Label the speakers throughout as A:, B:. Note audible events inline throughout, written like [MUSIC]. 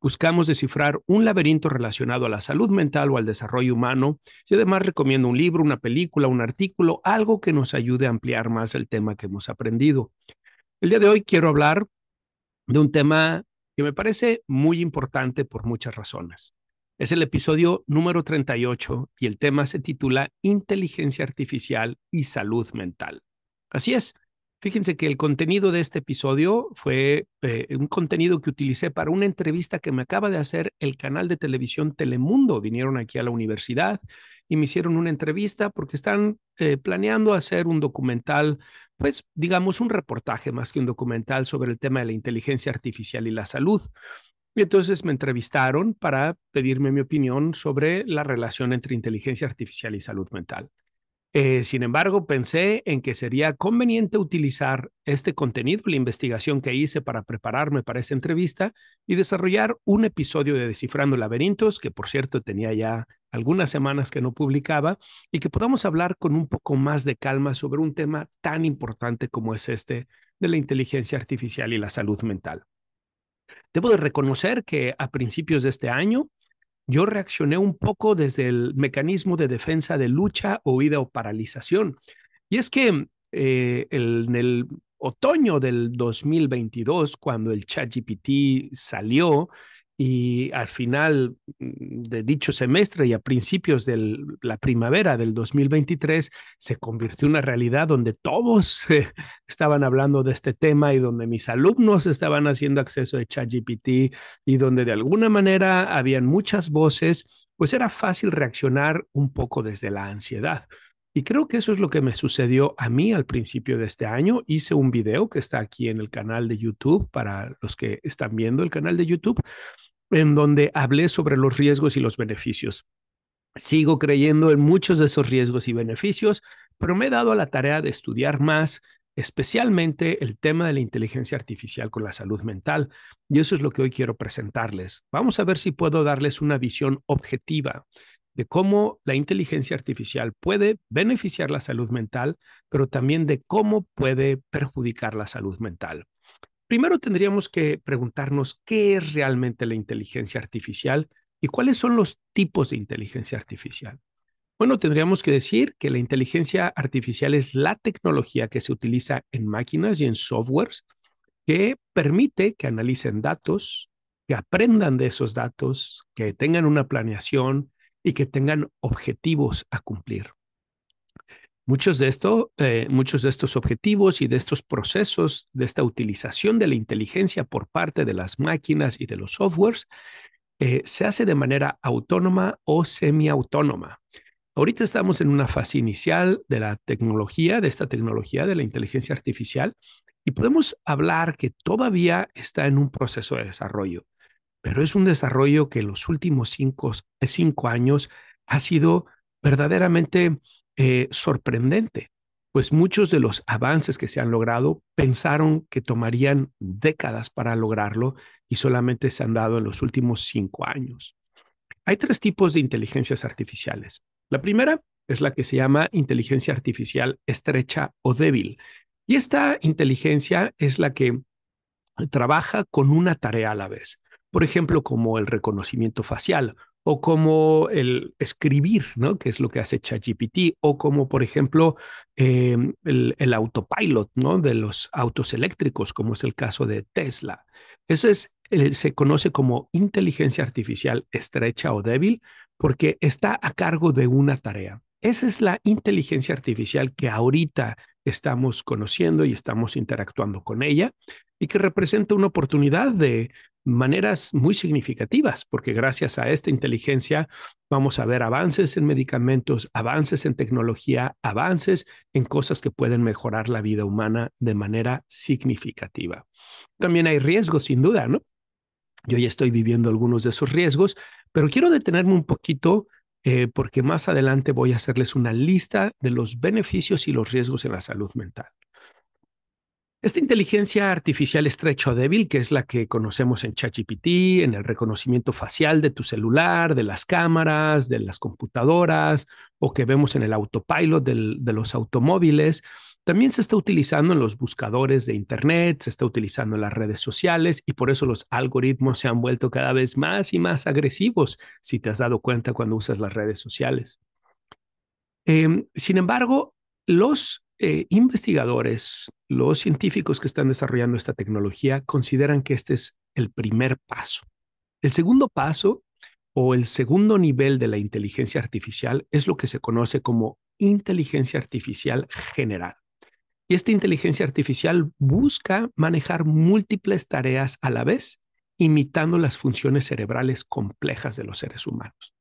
A: buscamos descifrar un laberinto relacionado a la salud mental o al desarrollo humano y además recomiendo un libro, una película, un artículo, algo que nos ayude a ampliar más el tema que hemos aprendido. El día de hoy quiero hablar de un tema que me parece muy importante por muchas razones. Es el episodio número 38 y el tema se titula Inteligencia Artificial y Salud Mental. Así es, Fíjense que el contenido de este episodio fue eh, un contenido que utilicé para una entrevista que me acaba de hacer el canal de televisión Telemundo. Vinieron aquí a la universidad y me hicieron una entrevista porque están eh, planeando hacer un documental, pues digamos un reportaje más que un documental sobre el tema de la inteligencia artificial y la salud. Y entonces me entrevistaron para pedirme mi opinión sobre la relación entre inteligencia artificial y salud mental. Eh, sin embargo, pensé en que sería conveniente utilizar este contenido, la investigación que hice para prepararme para esta entrevista y desarrollar un episodio de Descifrando Laberintos, que por cierto tenía ya algunas semanas que no publicaba, y que podamos hablar con un poco más de calma sobre un tema tan importante como es este de la inteligencia artificial y la salud mental. Debo de reconocer que a principios de este año yo reaccioné un poco desde el mecanismo de defensa de lucha, huida o paralización. Y es que eh, en el otoño del 2022, cuando el ChatGPT salió, y al final mm, de dicho semestre y a principios de la primavera del 2023 se convirtió en una realidad donde todos [LAUGHS] estaban hablando de este tema y donde mis alumnos estaban haciendo acceso a ChatGPT y donde de alguna manera habían muchas voces, pues era fácil reaccionar un poco desde la ansiedad. Y creo que eso es lo que me sucedió a mí al principio de este año. Hice un video que está aquí en el canal de YouTube para los que están viendo el canal de YouTube, en donde hablé sobre los riesgos y los beneficios. Sigo creyendo en muchos de esos riesgos y beneficios, pero me he dado a la tarea de estudiar más, especialmente el tema de la inteligencia artificial con la salud mental. Y eso es lo que hoy quiero presentarles. Vamos a ver si puedo darles una visión objetiva de cómo la inteligencia artificial puede beneficiar la salud mental, pero también de cómo puede perjudicar la salud mental. Primero tendríamos que preguntarnos qué es realmente la inteligencia artificial y cuáles son los tipos de inteligencia artificial. Bueno, tendríamos que decir que la inteligencia artificial es la tecnología que se utiliza en máquinas y en softwares que permite que analicen datos, que aprendan de esos datos, que tengan una planeación y que tengan objetivos a cumplir. Muchos de, esto, eh, muchos de estos objetivos y de estos procesos, de esta utilización de la inteligencia por parte de las máquinas y de los softwares, eh, se hace de manera autónoma o semiautónoma. Ahorita estamos en una fase inicial de la tecnología, de esta tecnología de la inteligencia artificial, y podemos hablar que todavía está en un proceso de desarrollo, pero es un desarrollo que en los últimos cinco, cinco años ha sido verdaderamente eh, sorprendente, pues muchos de los avances que se han logrado pensaron que tomarían décadas para lograrlo y solamente se han dado en los últimos cinco años. Hay tres tipos de inteligencias artificiales. La primera es la que se llama inteligencia artificial estrecha o débil. Y esta inteligencia es la que trabaja con una tarea a la vez. Por ejemplo, como el reconocimiento facial o como el escribir, ¿no? Que es lo que hace ChatGPT, o como, por ejemplo, em, el, autopilot, ¿no? De los autos eléctricos, como es el caso de Tesla. Eso es, eh, se conoce como inteligencia artificial estrecha o débil porque está a cargo de una tarea. Esa es la inteligencia artificial que ahorita estamos conociendo y estamos interactuando con ella y que representa una oportunidad de maneras muy significativas, porque gracias a esta inteligencia vamos a ver avances en medicamentos, avances en tecnología, avances en cosas que pueden mejorar la vida humana de manera significativa. También hay riesgos, sin duda, ¿no? Yo ya estoy viviendo algunos de esos riesgos, pero quiero detenerme un poquito eh, porque más adelante voy a hacerles una lista de los beneficios y los riesgos en la salud mental. Esta inteligencia artificial estrecha o débil, que es la que conocemos en ChatGPT, en el reconocimiento facial de tu celular, de las cámaras, de las computadoras, o que vemos en el autopilot de los automóviles, también se está utilizando en los buscadores de Internet, se está utilizando en las redes sociales y por eso los algoritmos se han vuelto cada vez más y más agresivos, si te has dado cuenta cuando usas las redes sociales. Em, sin embargo, los eh, investigadores, los científicos que están desarrollando esta tecnología consideran que este es el primer paso. El segundo paso o el segundo nivel de la inteligencia artificial es lo que se conoce como inteligencia artificial general. Y esta inteligencia artificial busca manejar múltiples tareas a la vez, imitando las funciones cerebrales complejas de los seres humanos.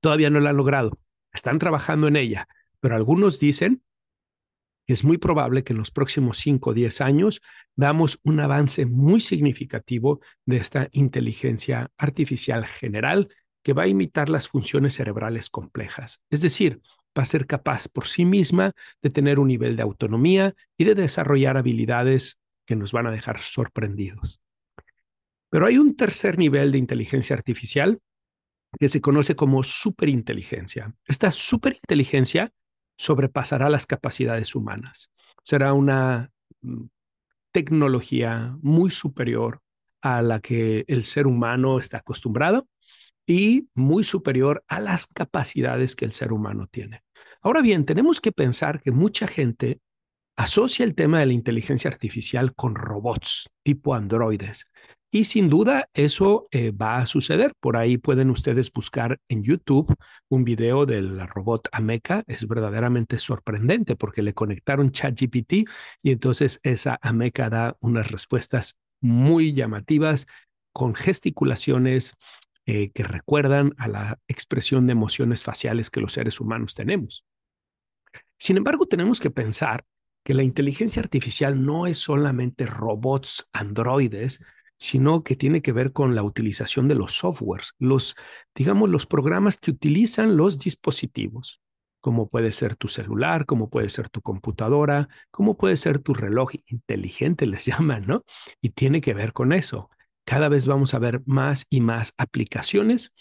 A: Todavía no la han logrado, están trabajando en ella, pero algunos dicen es muy probable que en los próximos 5 o 10 años veamos un avance muy significativo de esta inteligencia artificial general que va a imitar las funciones cerebrales complejas. Es decir, va a ser capaz por sí misma de tener un nivel de autonomía y de desarrollar habilidades que nos van a dejar sorprendidos. Pero hay un tercer nivel de inteligencia artificial que se conoce como superinteligencia. Esta superinteligencia sobrepasará las capacidades humanas. Será una mm, tecnología muy superior a la que el ser humano está acostumbrado y muy superior a las capacidades que el ser humano tiene. Ahora bien, tenemos que pensar que mucha gente asocia el tema de la inteligencia artificial con robots tipo androides y sin duda eso eh, va a suceder. Por ahí pueden ustedes buscar en YouTube un video del robot Ameca. Es verdaderamente sorprendente porque le conectaron ChatGPT y entonces esa Ameca da unas respuestas muy llamativas con gesticulaciones eh, que recuerdan a la expresión de emociones faciales que los seres humanos tenemos. Sin embargo, tenemos que pensar que la inteligencia artificial no es solamente robots androides, sino que tiene que ver con la utilización de los softwares, los, digamos, los programas que utilizan los dispositivos, como puede ser tu celular, como puede ser tu computadora, como puede ser tu reloj inteligente, [LAUGHS] les llaman, ¿no? Y tiene que ver con eso. Cada vez vamos a ver más y más aplicaciones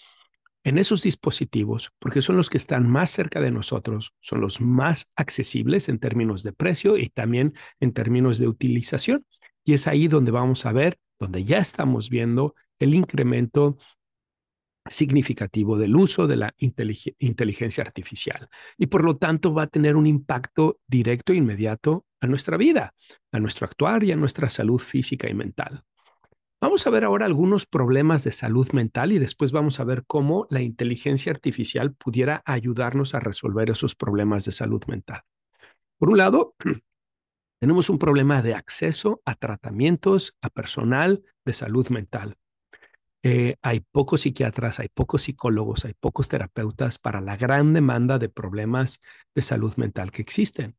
A: en esos dispositivos, porque son los que están más cerca de nosotros, son los más accesibles en términos de precio y también en términos de utilización. Y es ahí donde vamos a ver donde ya estamos viendo el incremento significativo del uso de la inteligencia artificial y por lo tanto va a tener un impacto directo e inmediato a nuestra vida, a nuestro actuar y a nuestra salud física y mental. Vamos a ver ahora algunos problemas de salud mental y después vamos a ver cómo la inteligencia artificial pudiera ayudarnos a resolver esos problemas de salud mental. Por un lado, [CLEARS THROAT] tenemos un problema de acceso a tratamientos, a personal de salud mental. Eh, hay pocos psiquiatras, hay pocos psicólogos, hay pocos terapeutas para la gran demanda de problemas de salud mental que existen.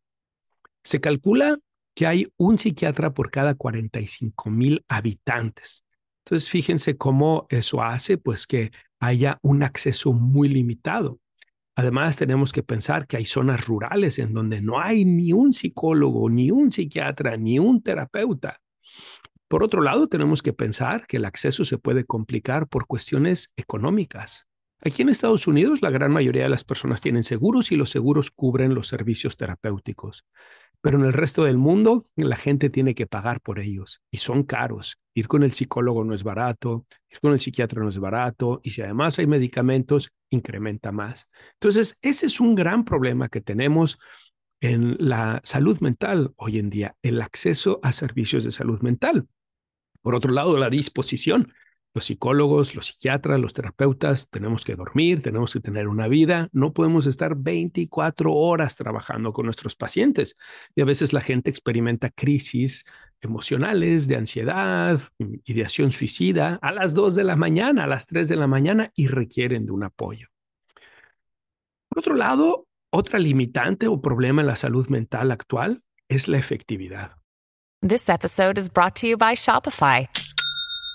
A: Se calcula que hay un psiquiatra por cada 45 mil habitantes. Entonces, fíjense cómo eso hace pues que haya un acceso muy limitado. Además, tenemos que pensar que hay zonas rurales en donde no hay ni un psicólogo, ni un psiquiatra, ni un terapeuta. Por otro lado, tenemos que pensar que el acceso se puede complicar por cuestiones económicas. Aquí en Estados Unidos, la gran mayoría de las personas tienen seguros y los seguros cubren los servicios terapéuticos. Pero en el resto del mundo, la gente tiene que pagar por ellos y son caros. Ir con el psicólogo no es barato, ir con el psiquiatra no es barato y si además hay medicamentos, incrementa más. Entonces, ese es un gran problema que tenemos en la salud mental hoy en día, el acceso a servicios de salud mental. Por otro lado, la disposición los psicólogos, los psiquiatras, los terapeutas, tenemos que dormir, tenemos que tener una vida, no podemos estar 24 horas trabajando con nuestros pacientes. Y a veces la gente experimenta crisis emocionales, de ansiedad, ideación suicida a las 2 de la mañana, a las 3 de la mañana y requieren de un apoyo. Por otro lado, otra limitante o problema en la salud mental actual es la efectividad.
B: This episode is brought to you by Shopify.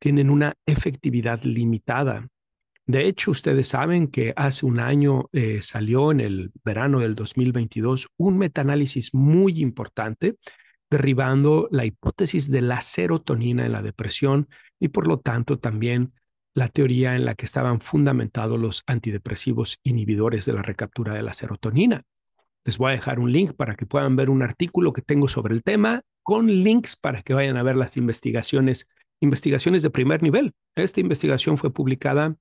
A: tienen una efectividad limitada. De hecho, ustedes saben que hace un año eh, salió en el verano del 2022 un metaanálisis muy importante derribando la hipótesis de la serotonina en la depresión y por lo tanto también la teoría en la que estaban fundamentados los antidepresivos inhibidores de la recaptura de la serotonina. Les voy a dejar un link para que puedan ver un artículo que tengo sobre el tema con links para que vayan a ver las investigaciones investigaciones de primer nivel. Esta investigación fue publicada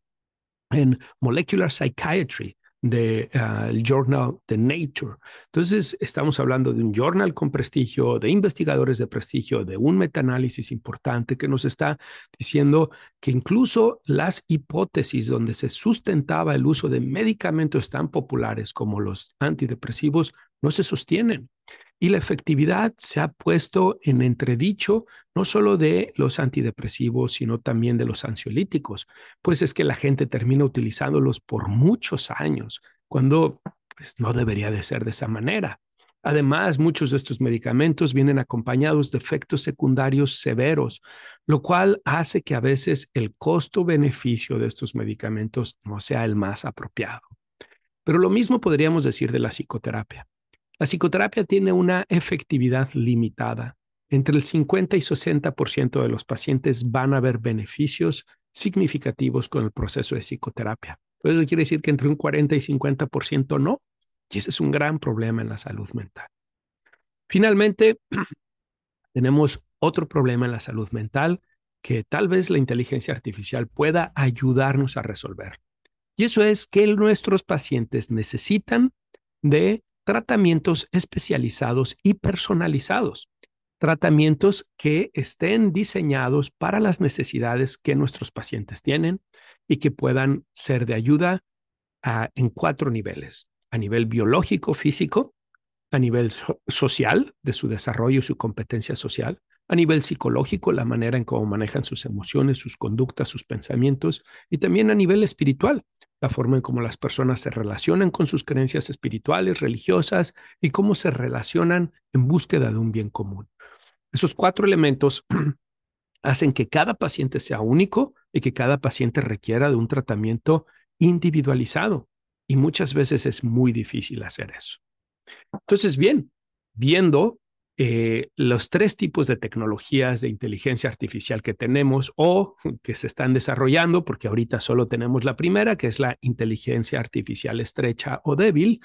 A: en Molecular Psychiatry del ah, journal The Nature. Entonces, estamos hablando de un journal con prestigio, de investigadores de prestigio, de un metaanálisis importante que nos está diciendo que incluso las hipótesis donde se sustentaba el uso de medicamentos tan populares como los antidepresivos no se sostienen. Y la efectividad se ha puesto en entredicho no solo de los antidepresivos, sino también de los ansiolíticos, pues es que la gente termina utilizándolos por muchos años, cuando pues, no debería de ser de esa manera. Además, muchos de estos medicamentos vienen acompañados de efectos secundarios severos, lo cual hace que a veces el costo-beneficio de estos medicamentos no sea el más apropiado. Pero lo mismo podríamos decir de la psicoterapia. La psicoterapia tiene una efectividad limitada. Entre el 50 y 60% de los pacientes van a ver beneficios significativos con el proceso de psicoterapia. Eso quiere decir que entre un 40 y 50% no. Y ese es un gran problema en la salud mental. Finalmente, [CLEARS THROAT] tenemos otro problema en la salud mental que tal vez la inteligencia artificial pueda ayudarnos a resolver. Y eso es que nuestros pacientes necesitan de tratamientos especializados y personalizados, tratamientos que estén diseñados para las necesidades que nuestros pacientes tienen y que puedan ser de ayuda en cuatro niveles, a nivel biológico, físico, a nivel social, de su desarrollo y su competencia social, a nivel psicológico, la manera en cómo manejan sus emociones, sus conductas, sus pensamientos, y también a nivel espiritual, la forma en cómo las personas se relacionan con sus creencias espirituales, religiosas y cómo se relacionan en búsqueda de un bien común. Esos cuatro elementos [CLEARS THROAT] hacen que cada paciente sea único y que cada paciente requiera de un tratamiento individualizado. Y muchas veces es muy difícil hacer eso. Entonces, bien, viendo eh, los tres tipos de tecnologías de inteligencia artificial que tenemos o que se están desarrollando, porque ahorita solo tenemos la primera, que es la inteligencia artificial estrecha o débil,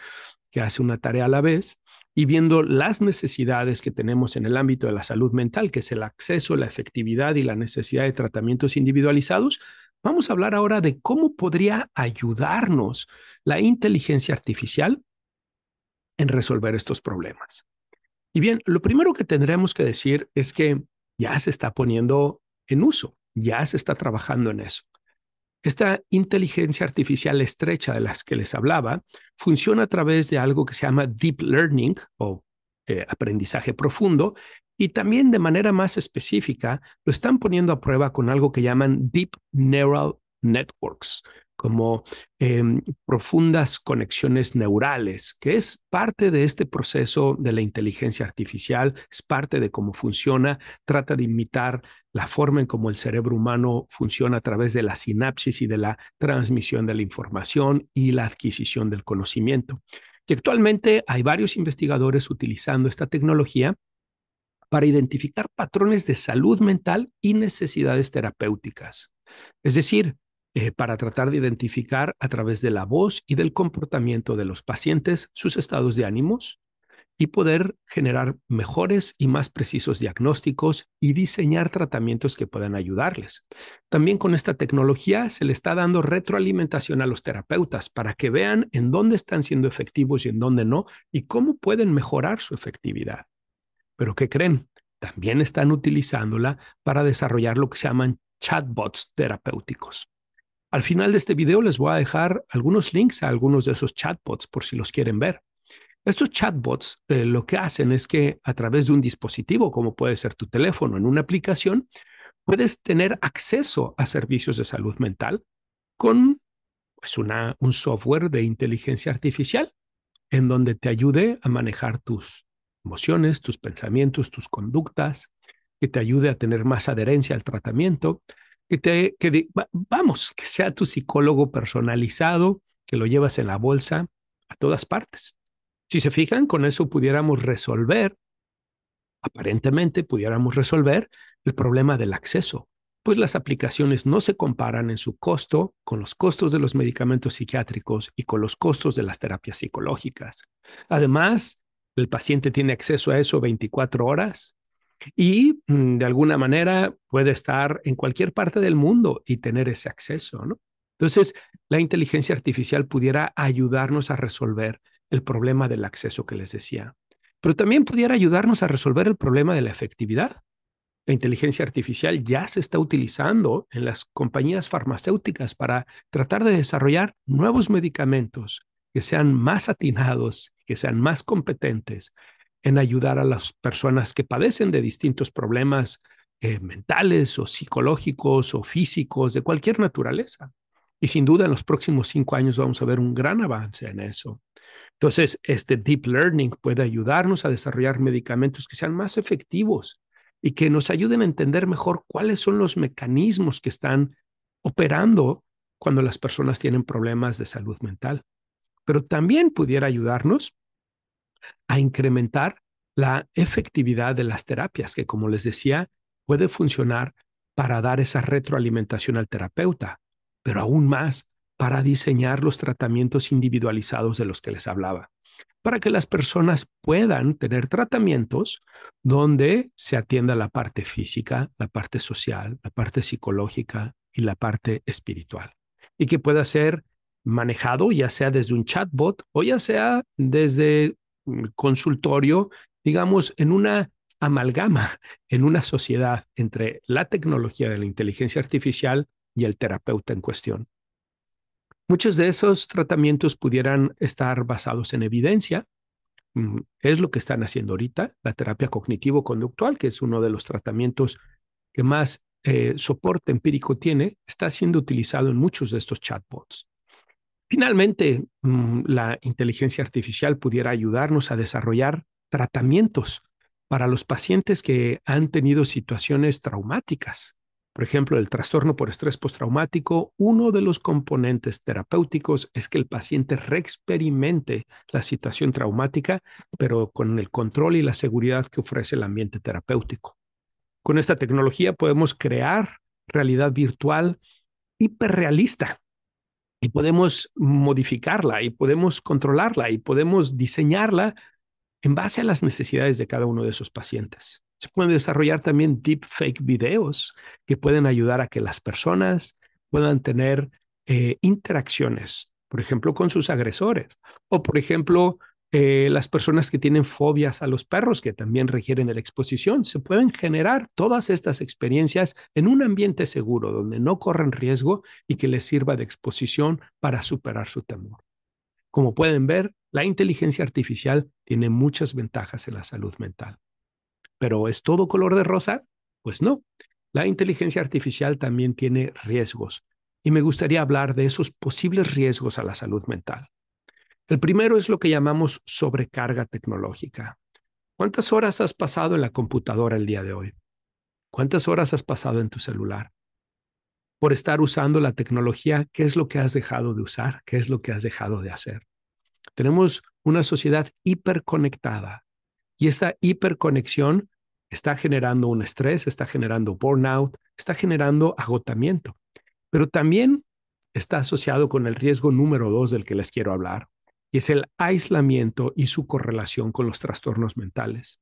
A: que hace una tarea a la vez, y viendo las necesidades que tenemos en el ámbito de la salud mental, que es el acceso, la efectividad y la necesidad de tratamientos individualizados, vamos a hablar ahora de cómo podría ayudarnos la inteligencia artificial en resolver estos problemas. Y bien, lo primero que tendremos que decir es que ya se está poniendo en uso, ya se está trabajando en eso. Esta inteligencia artificial estrecha de las que les hablaba funciona a través de algo que se llama deep learning o eh, aprendizaje profundo y también de manera más específica lo están poniendo a prueba con algo que llaman deep neural networks como em, profundas conexiones neurales, que es parte de este proceso de la inteligencia artificial, es parte de cómo funciona, trata de imitar la forma en cómo el cerebro humano funciona a través de la sinapsis y de la transmisión de la información y la adquisición del conocimiento. Y actualmente hay varios investigadores utilizando esta tecnología para identificar patrones de salud mental y necesidades terapéuticas. Es decir, eh, para tratar de identificar a través de la voz y del comportamiento de los pacientes sus estados de ánimos y poder generar mejores y más precisos diagnósticos y diseñar tratamientos que puedan ayudarles. También con esta tecnología se le está dando retroalimentación a los terapeutas para que vean en dónde están siendo efectivos y en dónde no y cómo pueden mejorar su efectividad. Pero ¿qué creen? También están utilizándola para desarrollar lo que se llaman chatbots terapéuticos. Al final de este video les voy a dejar algunos links a algunos de esos chatbots por si los quieren ver. Estos chatbots eh, lo que hacen es que a través de un dispositivo, como puede ser tu teléfono, en una aplicación, puedes tener acceso a servicios de salud mental con pues, una, un software de inteligencia artificial en donde te ayude a manejar tus emociones, tus pensamientos, tus conductas, que te ayude a tener más adherencia al tratamiento, que te, que vamos, que sea tu psicólogo personalizado, que lo llevas en la bolsa a todas partes. Si se fijan, con eso pudiéramos resolver, aparentemente pudiéramos resolver el problema del acceso, pues las aplicaciones no se comparan en su costo con los costos de los medicamentos psiquiátricos y con los costos de las terapias psicológicas. Además, el paciente tiene acceso a eso 24 horas y mm, de alguna manera puede estar en cualquier parte del mundo y tener ese acceso, ¿no? Entonces, la inteligencia artificial pudiera ayudarnos a resolver el problema del acceso que les decía, pero también pudiera ayudarnos a resolver el problema de la efectividad. La inteligencia artificial ya se está utilizando en las compañías farmacéuticas para tratar de desarrollar nuevos medicamentos que sean más atinados, que sean más competentes en ayudar a las personas que padecen de distintos problemas eh, mentales o psicológicos o físicos de cualquier naturaleza. Y sin duda en los próximos cinco años vamos a ver un gran avance en eso. Entonces, este deep learning puede ayudarnos a desarrollar medicamentos que sean más efectivos y que nos ayuden a entender mejor cuáles son los mecanismos que están operando cuando las personas tienen problemas de salud mental. Pero también pudiera ayudarnos a incrementar la efectividad de las terapias, que como les decía, puede funcionar para dar esa retroalimentación al terapeuta, pero aún más para diseñar los tratamientos individualizados de los que les hablaba, para que las personas puedan tener tratamientos donde se atienda la parte física, la parte social, la parte psicológica y la parte espiritual, y que pueda ser manejado ya sea desde un chatbot o ya sea desde consultorio, digamos, en una amalgama, [LAUGHS] en una sociedad entre la tecnología de la inteligencia artificial y el terapeuta en cuestión. Muchos de esos tratamientos pudieran estar basados en evidencia. Mm, es lo que están haciendo ahorita, la terapia cognitivo-conductual, que es uno de los tratamientos que más eh, soporte empírico tiene, está siendo utilizado en muchos de estos chatbots. Finalmente, mm, la inteligencia artificial pudiera ayudarnos a desarrollar tratamientos para los pacientes que han tenido situaciones traumáticas. Por ejemplo, el trastorno por estrés postraumático, uno de los componentes terapéuticos es que el paciente reexperimente la situación traumática, pero con el control y la seguridad que ofrece el ambiente terapéutico. Con esta tecnología podemos crear realidad virtual hiperrealista y podemos modificarla y podemos controlarla y podemos diseñarla en base a las necesidades de cada uno de esos pacientes. Se pueden desarrollar también deepfake videos que pueden ayudar a que las personas puedan tener eh, interacciones, por ejemplo, con sus agresores o, por ejemplo, eh, las personas que tienen fobias a los perros, que también requieren de la exposición, se pueden generar todas estas experiencias en un ambiente seguro, donde no corren riesgo y que les sirva de exposición para superar su temor. Como pueden ver, la inteligencia artificial tiene muchas ventajas en la salud mental. ¿Pero es todo color de rosa? Pues no. La inteligencia artificial también tiene riesgos y me gustaría hablar de esos posibles riesgos a la salud mental. El primero es lo que llamamos sobrecarga tecnológica. ¿Cuántas horas has pasado en la computadora el día de hoy? ¿Cuántas horas has pasado en tu celular? Por estar usando la tecnología, ¿qué es lo que has dejado de usar? ¿Qué es lo que has dejado de hacer? Tenemos una sociedad hiperconectada y esta hiperconexión está generando un estrés, está generando burnout, está generando agotamiento, pero también está asociado con el riesgo número dos del que les quiero hablar, y es el aislamiento y su correlación con los trastornos mentales.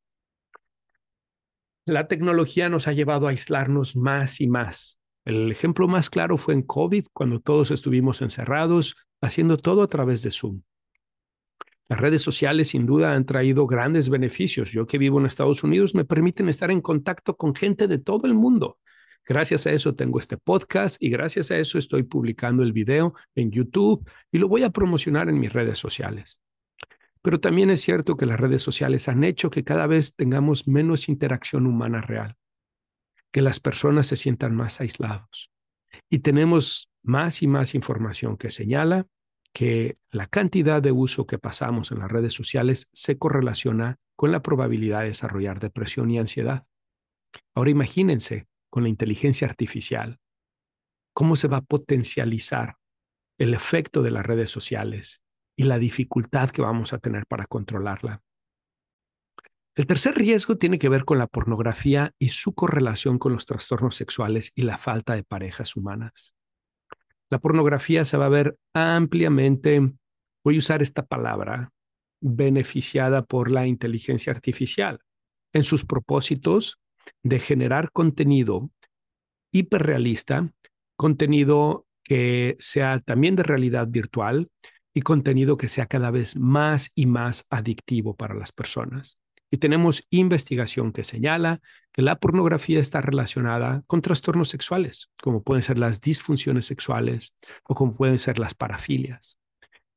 A: La tecnología nos ha llevado a aislarnos más y más. El ejemplo más claro fue en COVID, cuando todos estuvimos encerrados, haciendo todo a través de Zoom. Las redes sociales sin duda han traído grandes beneficios. Yo que vivo en Estados Unidos me permiten estar en contacto con gente de todo el mundo Gracias a eso tengo este podcast y gracias a eso estoy publicando el video en YouTube y lo voy a promocionar en mis redes sociales. Pero también es cierto que las redes sociales han hecho que cada vez tengamos menos interacción humana real, que las personas se sientan más aislados y tenemos más y más información que señala que la cantidad de uso que pasamos en las redes sociales se correlaciona con la probabilidad de desarrollar depresión y ansiedad. Ahora imagínense con la inteligencia artificial, cómo se va a potencializar el efecto de las redes sociales y la dificultad que vamos a tener para controlarla. El tercer riesgo tiene que ver con la pornografía y su correlación con los trastornos sexuales y la falta de parejas humanas. La pornografía se va a ver ampliamente, voy a usar esta palabra, beneficiada por la inteligencia artificial en sus propósitos de generar contenido hiperrealista, contenido que sea también de realidad virtual y contenido que sea cada vez más y más adictivo para las personas. Y tenemos investigación que señala que la pornografía está relacionada con trastornos sexuales, como pueden ser las disfunciones sexuales o como pueden ser las parafilias.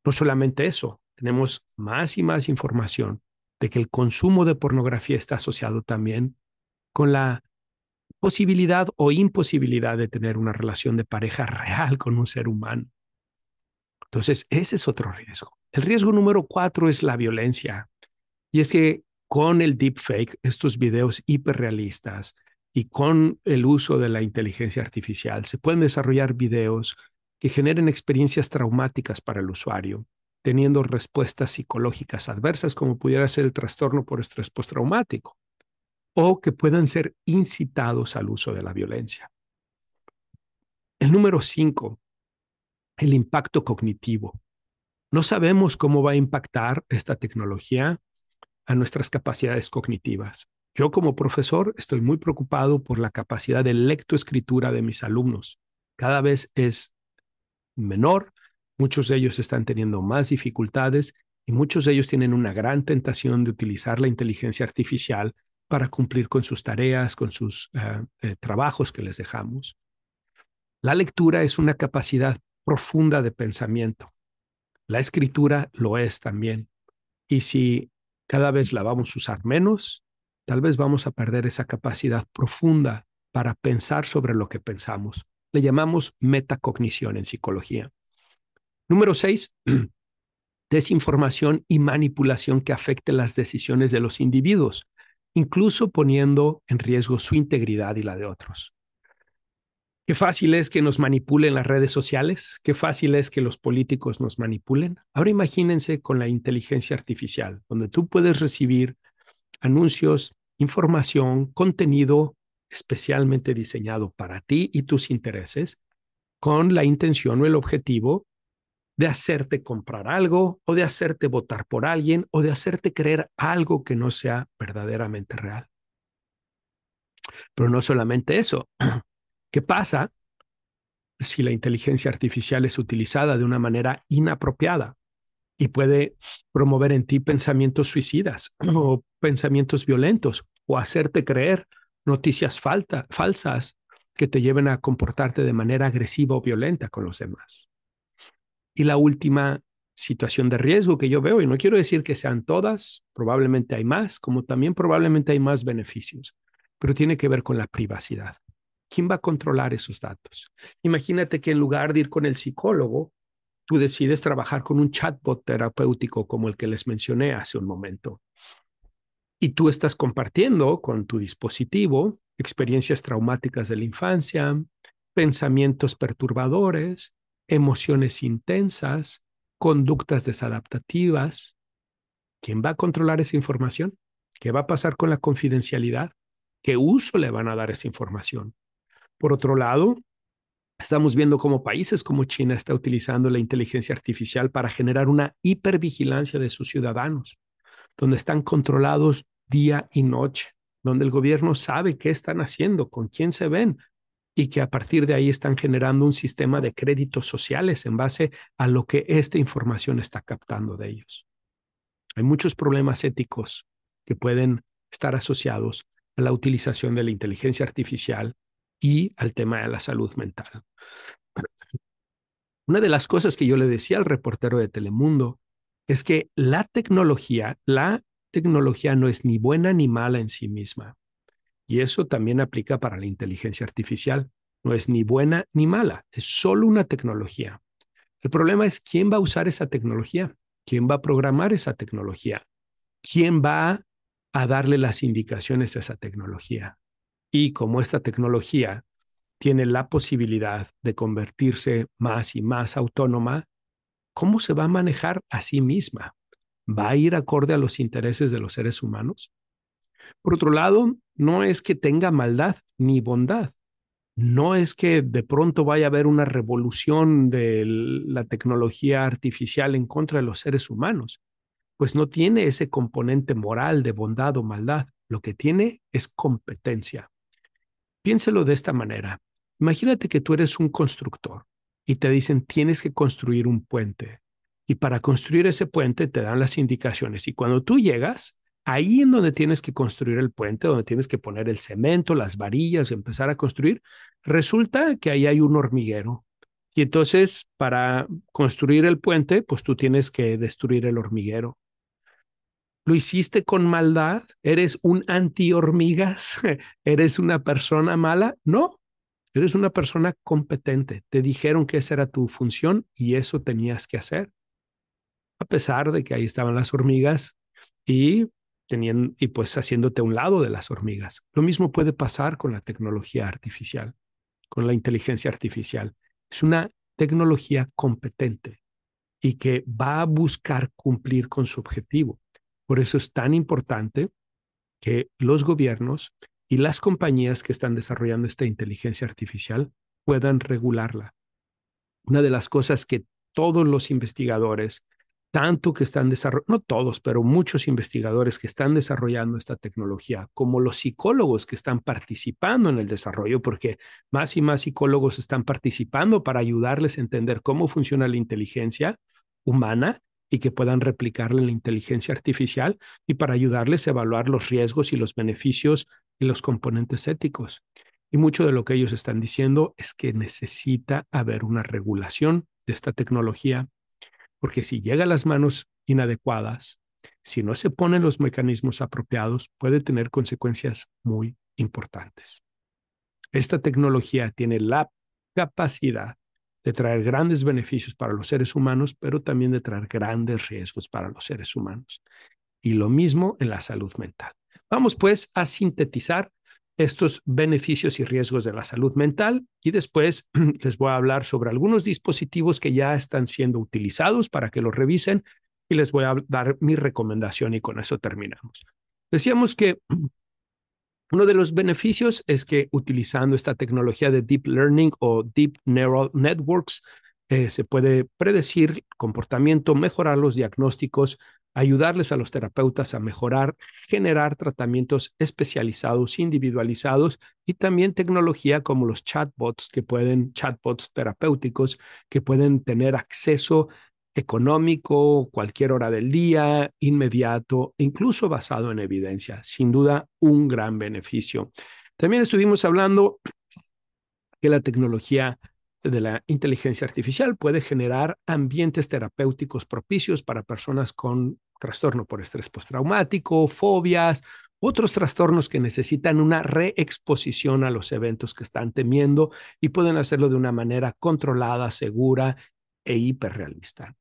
A: No solamente eso, tenemos más y más información de que el consumo de pornografía está asociado también con la posibilidad o imposibilidad de tener una relación de pareja [LAUGHS] real con un ser humano. Entonces, ese es otro riesgo. El riesgo número cuatro es la violencia. Y es que con el deepfake, estos videos hiperrealistas y con el uso de la inteligencia artificial, se pueden desarrollar videos que generen experiencias traumáticas para el usuario, teniendo respuestas psicológicas adversas como pudiera ser el trastorno por estrés postraumático o que puedan ser incitados al uso de la violencia. El número cinco, el impacto cognitivo. No sabemos cómo va a impactar esta tecnología a nuestras capacidades cognitivas. Yo como profesor estoy muy preocupado por la capacidad de lectoescritura de mis alumnos. Cada vez es menor, muchos de ellos están teniendo más dificultades y muchos de ellos tienen una gran tentación de utilizar la inteligencia artificial para cumplir con sus tareas, con sus eh, eh, trabajos que les dejamos. La lectura es una capacidad profunda de pensamiento. La escritura lo es también. Y si cada vez la vamos a usar menos, tal vez vamos a perder esa capacidad profunda para pensar sobre lo que pensamos. Le llamamos metacognición en psicología. Número seis, [CLEARS THROAT] desinformación y manipulación que afecte las decisiones de los individuos incluso poniendo en riesgo su integridad y la de otros. Qué fácil es que nos manipulen las redes sociales, qué fácil es que los políticos nos manipulen. Ahora imagínense con la inteligencia artificial, donde tú puedes recibir anuncios, información, contenido especialmente diseñado para ti y tus intereses, con la intención o el objetivo de hacerte comprar algo o de hacerte votar por alguien o de hacerte creer algo que no sea verdaderamente real. Pero no solamente eso. [CLEARS THROAT] ¿Qué pasa si la inteligencia artificial es utilizada de una manera inapropiada y puede promover en ti pensamientos suicidas [CLEARS THROAT] o pensamientos violentos o hacerte creer noticias falsas que te lleven a comportarte de manera agresiva o violenta con los demás? Y la última situación de riesgo que yo veo, y no quiero decir que sean todas, probablemente hay más, como también probablemente hay más beneficios, pero tiene que ver con la privacidad. ¿Quién va a controlar esos datos? Imagínate que en lugar de ir con el psicólogo, tú decides trabajar con un chatbot terapéutico como el que les mencioné hace un momento. Y tú estás compartiendo con tu dispositivo experiencias traumáticas de la infancia, pensamientos perturbadores, emociones intensas, conductas desadaptativas. ¿Quién va a controlar esa información? ¿Qué va a pasar con la confidencialidad? ¿Qué uso le van a dar esa información? Por otro lado, estamos viendo cómo países como China está utilizando la inteligencia artificial para generar una hipervigilancia de sus ciudadanos, donde están controlados día y noche, donde el gobierno sabe qué están haciendo, con quién se ven, y que a partir de ahí están generando un sistema de créditos sociales en base a lo que esta información está captando de ellos. Hay muchos problemas éticos que pueden estar asociados a la utilización de la inteligencia artificial y al tema de la salud mental. [CLEARS THROAT] Una de las cosas que yo le decía al reportero de Telemundo es que la tecnología, la tecnología no es ni buena ni mala en sí misma. Y eso también aplica para la inteligencia artificial. No es ni buena ni mala, es solo una tecnología. El problema es quién va a usar esa tecnología, quién va a programar esa tecnología, quién va a darle las indicaciones a esa tecnología. Y como esta tecnología tiene la posibilidad de convertirse más y más autónoma, ¿cómo se va a manejar a sí misma? ¿Va a ir acorde a los intereses de los seres humanos? Por otro lado, no es que tenga maldad ni bondad. No es que de pronto vaya a haber una revolución de la tecnología artificial en contra de los seres humanos, pues no tiene ese componente moral de bondad o maldad. Lo que tiene es competencia. Piénselo de esta manera. Imagínate que tú eres un constructor y te dicen tienes que construir un puente. Y para construir ese puente te dan las indicaciones. Y cuando tú llegas, ahí en donde tienes que construir el puente, donde tienes que poner el cemento, las varillas, empezar a construir, resulta que ahí hay un hormiguero. Y entonces, para construir el puente, pues tú tienes que destruir el hormiguero. ¿Lo hiciste con maldad? ¿Eres un anti-hormigas? [LAUGHS] ¿Eres una persona mala? No, eres una persona competente. Te dijeron que esa era tu función y eso tenías que hacer. A pesar de que ahí estaban las hormigas y tenían, y pues haciéndote a un lado de las hormigas. Lo mismo puede pasar con la tecnología artificial, con la inteligencia artificial. Es una tecnología competente y que va a buscar cumplir con su objetivo. Por eso es tan importante que los gobiernos y las compañías que están desarrollando esta inteligencia artificial puedan regularla. Una de las cosas que todos los investigadores tanto que están desarrollando, no todos, pero muchos investigadores que están desarrollando esta tecnología, como los psicólogos que están participando en el desarrollo, porque más y más psicólogos están participando para ayudarles a entender cómo funciona la inteligencia humana y que puedan replicarla en la inteligencia artificial y para ayudarles a evaluar los riesgos y los beneficios y los componentes éticos. Y mucho de lo que ellos están diciendo es que necesita haber una regulación de esta tecnología porque si llega a las manos inadecuadas, si no se ponen los mecanismos apropiados, puede tener consecuencias muy importantes. Esta tecnología tiene la capacidad de traer grandes beneficios para los seres humanos, pero también de traer grandes riesgos para los seres humanos. Y lo mismo en la salud mental. Vamos pues a sintetizar estos beneficios y riesgos de la salud mental y después [CLEARS THROAT] les voy a hablar sobre algunos dispositivos que ya están siendo utilizados para que los revisen y les voy a dar mi recomendación y con eso terminamos. Decíamos que [CLEARS THROAT] uno de los beneficios es que utilizando esta tecnología de Deep Learning o Deep Neural Networks, eh, se puede predecir comportamiento, mejorar los diagnósticos, ayudarles a los terapeutas a mejorar, generar tratamientos especializados, individualizados y también tecnología como los chatbots que pueden, chatbots terapéuticos que pueden tener acceso económico, cualquier hora del día, inmediato, incluso basado en evidencia. Sin duda, un gran beneficio. También estuvimos hablando que la tecnología de la inteligencia artificial puede generar ambientes terapéuticos propicios para personas con trastorno por estrés postraumático, fobias, otros trastornos que necesitan una reexposición a los eventos que están temiendo y pueden hacerlo de una manera controlada, segura e hiperrealista.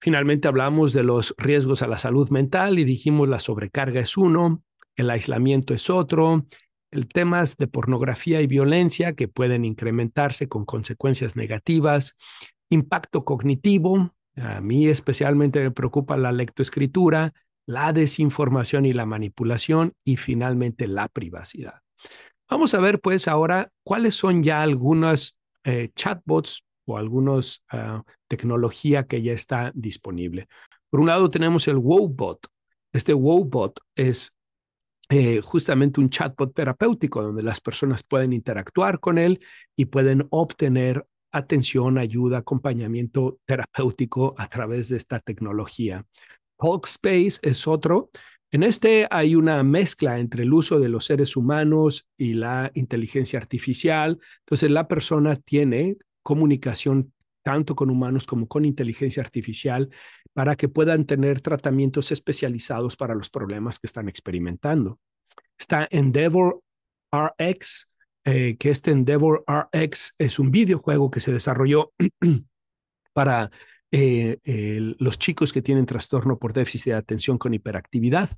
A: Finalmente hablamos de los riesgos a la salud mental y dijimos la sobrecarga es uno, el aislamiento es otro, el temas de pornografía y violencia que pueden incrementarse con consecuencias negativas, impacto cognitivo, a mí especialmente me preocupa la lectoescritura, la desinformación y la manipulación y finalmente la privacidad. Vamos a ver pues ahora cuáles son ya algunas eh, chatbots o algunas ah, tecnología que ya está disponible. Por un lado tenemos el WowBot. Este WowBot es eh, justamente un chatbot terapéutico donde las personas pueden interactuar con él y pueden obtener atención, ayuda, acompañamiento terapéutico a través de esta tecnología. Talkspace es otro. En este hay una mezcla entre el uso de los seres humanos y la inteligencia artificial. Entonces la persona tiene comunicación tanto con humanos como con inteligencia artificial para que puedan tener tratamientos especializados para los problemas que están experimentando. Está Endeavor RX, eh, que este Endeavor RX es un videojuego que se desarrolló [CLEARS THROAT] para eh, los chicos que tienen trastorno por déficit de atención con hiperactividad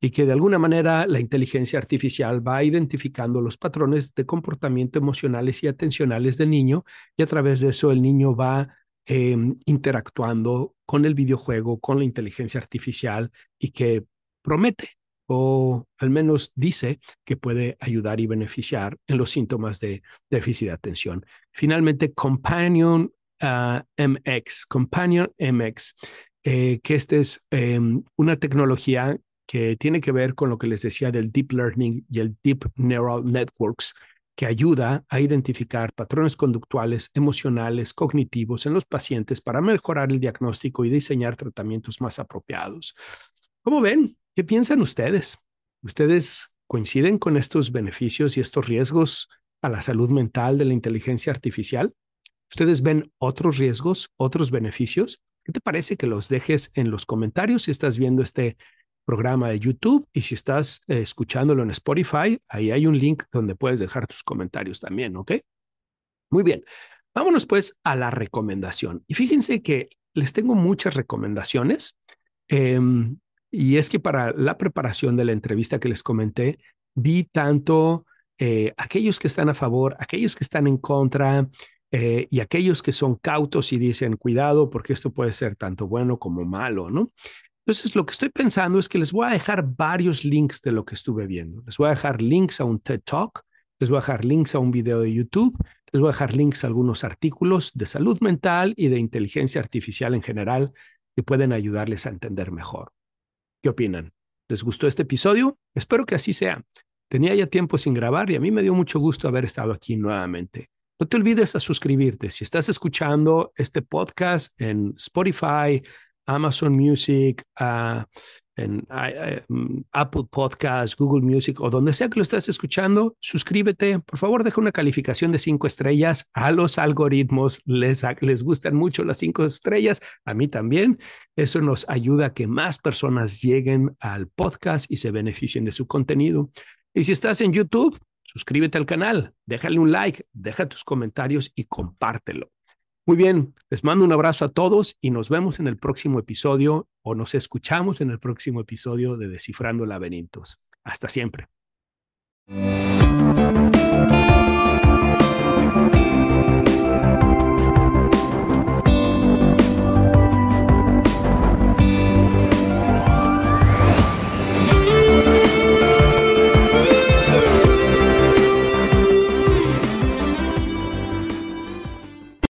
A: y que de alguna manera la inteligencia artificial va identificando los patrones de comportamiento emocionales y atencionales del niño y a través de eso el niño va em, interactuando con el videojuego, con la inteligencia artificial y que promete o al menos dice que puede ayudar y beneficiar en los síntomas de déficit de atención. Finalmente, Companion ah, MX, Companion MX, eh, que esta es em, una tecnología que tiene que ver con lo que les decía del deep learning y el deep neural networks, que ayuda a identificar patrones conductuales, emocionales, cognitivos en los pacientes para mejorar el diagnóstico y diseñar tratamientos más apropiados. ¿Cómo ven? ¿Qué piensan ustedes? ¿Ustedes coinciden con estos beneficios y estos riesgos a la salud mental de la inteligencia artificial? ¿Ustedes ven otros riesgos, otros beneficios? ¿Qué te parece que los dejes en los comentarios si estás viendo este programa de YouTube y si estás eh, escuchándolo en Spotify, ahí hay un link donde puedes dejar tus comentarios también, ¿ok? Muy bien, vámonos pues a la recomendación. Y fíjense que les tengo muchas recomendaciones. Em, y es que para la preparación de la entrevista que les comenté, vi tanto eh, aquellos que están a favor, aquellos que están en contra, eh, y aquellos que son cautos y dicen, cuidado, porque esto puede ser tanto bueno como malo, ¿no? Entonces, lo que estoy pensando es que les voy a dejar varios links de lo que estuve viendo. Les voy a dejar links a un TED Talk, les voy a dejar links a un video de YouTube, les voy a dejar links a algunos artículos de salud mental y de inteligencia artificial en general que pueden ayudarles a entender mejor. ¿Qué opinan? ¿Les gustó este episodio? Espero que así sea. Tenía ya tiempo sin grabar y a mí me dio mucho gusto haber estado aquí nuevamente. No te olvides de suscribirte. Si estás escuchando este podcast en Spotify, Amazon Music, uh, en mm, Apple Podcasts, Google Music o donde sea que lo estés escuchando, suscríbete. Por favor, deja una calificación de cinco estrellas. A los algoritmos les, les gustan mucho las cinco estrellas, a mí también. Eso nos ayuda a que más personas lleguen al podcast y se beneficien de su contenido. Y si estás en YouTube, suscríbete al canal, déjale un like, deja tus comentarios y compártelo. Muy bien, les mando un abrazo a todos y nos vemos en el próximo episodio o nos escuchamos en el próximo episodio de Descifrando Laberintos. Hasta siempre.